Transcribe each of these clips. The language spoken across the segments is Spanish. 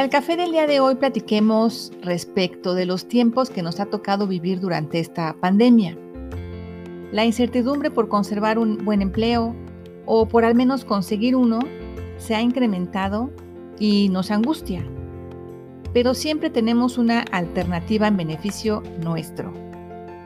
Para el café del día de hoy platiquemos respecto de los tiempos que nos ha tocado vivir durante esta pandemia. La incertidumbre por conservar un buen empleo o por al menos conseguir uno se ha incrementado y nos angustia. Pero siempre tenemos una alternativa en beneficio nuestro.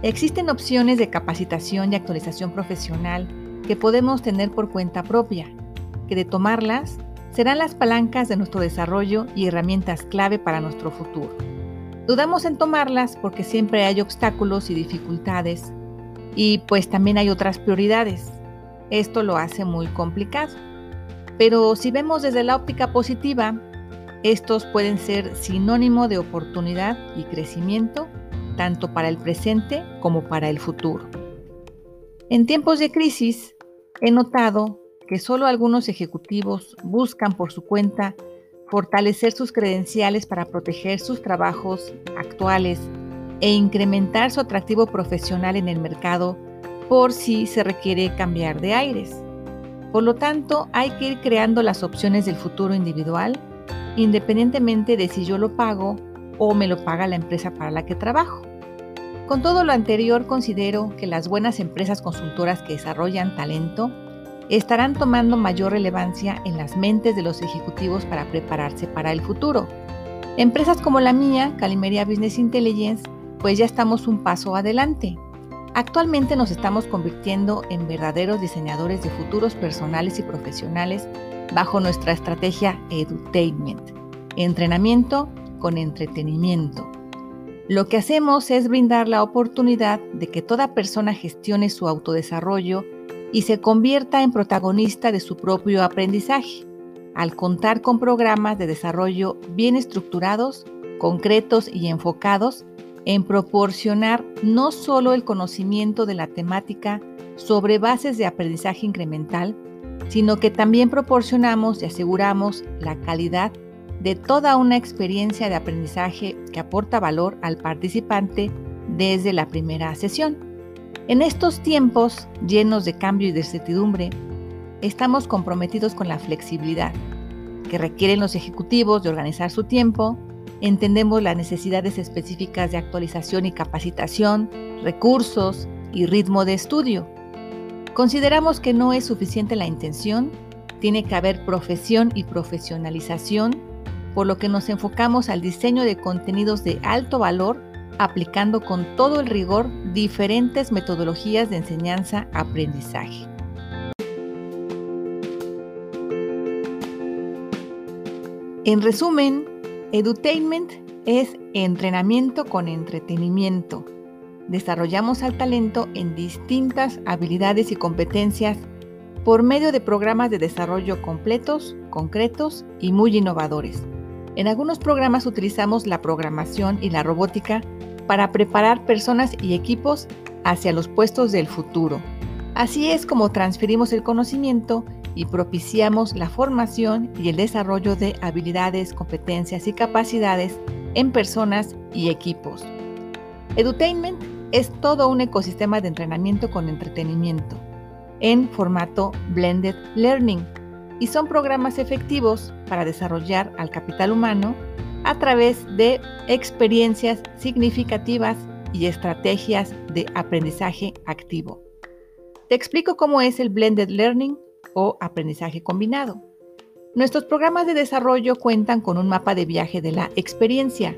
Existen opciones de capacitación y actualización profesional que podemos tener por cuenta propia, que de tomarlas serán las palancas de nuestro desarrollo y herramientas clave para nuestro futuro. Dudamos en tomarlas porque siempre hay obstáculos y dificultades y pues también hay otras prioridades. Esto lo hace muy complicado. Pero si vemos desde la óptica positiva, estos pueden ser sinónimo de oportunidad y crecimiento tanto para el presente como para el futuro. En tiempos de crisis, he notado que solo algunos ejecutivos buscan por su cuenta fortalecer sus credenciales para proteger sus trabajos actuales e incrementar su atractivo profesional en el mercado por si se requiere cambiar de aires. Por lo tanto, hay que ir creando las opciones del futuro individual, independientemente de si yo lo pago o me lo paga la empresa para la que trabajo. Con todo lo anterior, considero que las buenas empresas consultoras que desarrollan talento estarán tomando mayor relevancia en las mentes de los ejecutivos para prepararse para el futuro. Empresas como la mía, Calimeria Business Intelligence, pues ya estamos un paso adelante. Actualmente nos estamos convirtiendo en verdaderos diseñadores de futuros personales y profesionales bajo nuestra estrategia Edutainment, entrenamiento con entretenimiento. Lo que hacemos es brindar la oportunidad de que toda persona gestione su autodesarrollo y se convierta en protagonista de su propio aprendizaje, al contar con programas de desarrollo bien estructurados, concretos y enfocados en proporcionar no solo el conocimiento de la temática sobre bases de aprendizaje incremental, sino que también proporcionamos y aseguramos la calidad de toda una experiencia de aprendizaje que aporta valor al participante desde la primera sesión. En estos tiempos llenos de cambio y de incertidumbre, estamos comprometidos con la flexibilidad que requieren los ejecutivos de organizar su tiempo, entendemos las necesidades específicas de actualización y capacitación, recursos y ritmo de estudio. Consideramos que no es suficiente la intención, tiene que haber profesión y profesionalización, por lo que nos enfocamos al diseño de contenidos de alto valor aplicando con todo el rigor diferentes metodologías de enseñanza-aprendizaje. En resumen, edutainment es entrenamiento con entretenimiento. Desarrollamos al talento en distintas habilidades y competencias por medio de programas de desarrollo completos, concretos y muy innovadores. En algunos programas utilizamos la programación y la robótica para preparar personas y equipos hacia los puestos del futuro. Así es como transferimos el conocimiento y propiciamos la formación y el desarrollo de habilidades, competencias y capacidades en personas y equipos. Edutainment es todo un ecosistema de entrenamiento con entretenimiento en formato blended learning y son programas efectivos para desarrollar al capital humano a través de experiencias significativas y estrategias de aprendizaje activo. Te explico cómo es el Blended Learning o aprendizaje combinado. Nuestros programas de desarrollo cuentan con un mapa de viaje de la experiencia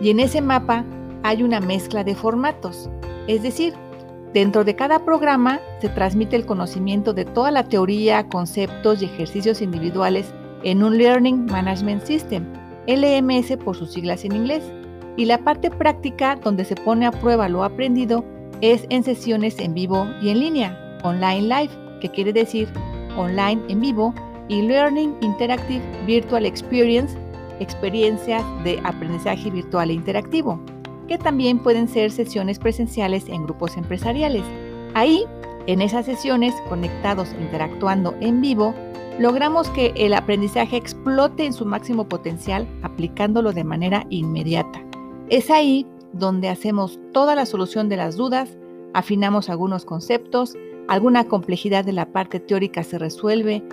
y en ese mapa hay una mezcla de formatos, es decir, dentro de cada programa se transmite el conocimiento de toda la teoría, conceptos y ejercicios individuales en un Learning Management System LMS por sus siglas en inglés, y la parte práctica donde se pone a prueba lo aprendido es en sesiones en vivo y en línea, online live, que quiere decir online en vivo, y Learning Interactive Virtual Experience, experiencia de aprendizaje virtual e interactivo, que también pueden ser sesiones presenciales en grupos empresariales. Ahí, en esas sesiones, conectados interactuando en vivo, logramos que el aprendizaje explote en su máximo potencial aplicándolo de manera inmediata. Es ahí donde hacemos toda la solución de las dudas, afinamos algunos conceptos, alguna complejidad de la parte teórica se resuelve,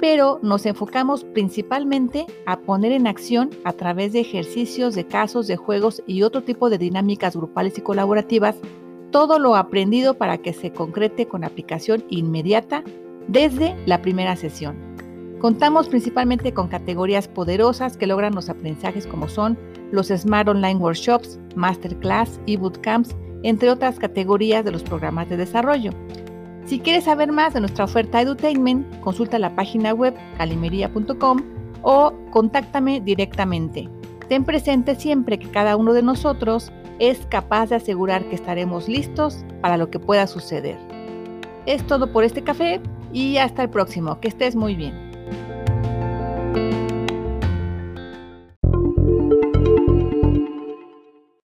pero nos enfocamos principalmente a poner en acción a través de ejercicios, de casos, de juegos y otro tipo de dinámicas grupales y colaborativas todo lo aprendido para que se concrete con aplicación inmediata desde la primera sesión. Contamos principalmente con categorías poderosas que logran los aprendizajes como son los Smart Online Workshops, Masterclass y Bootcamps, entre otras categorías de los programas de desarrollo. Si quieres saber más de nuestra oferta Edutainment, consulta la página web calimería.com o contáctame directamente. Ten presente siempre que cada uno de nosotros es capaz de asegurar que estaremos listos para lo que pueda suceder. Es todo por este café y hasta el próximo. Que estés muy bien.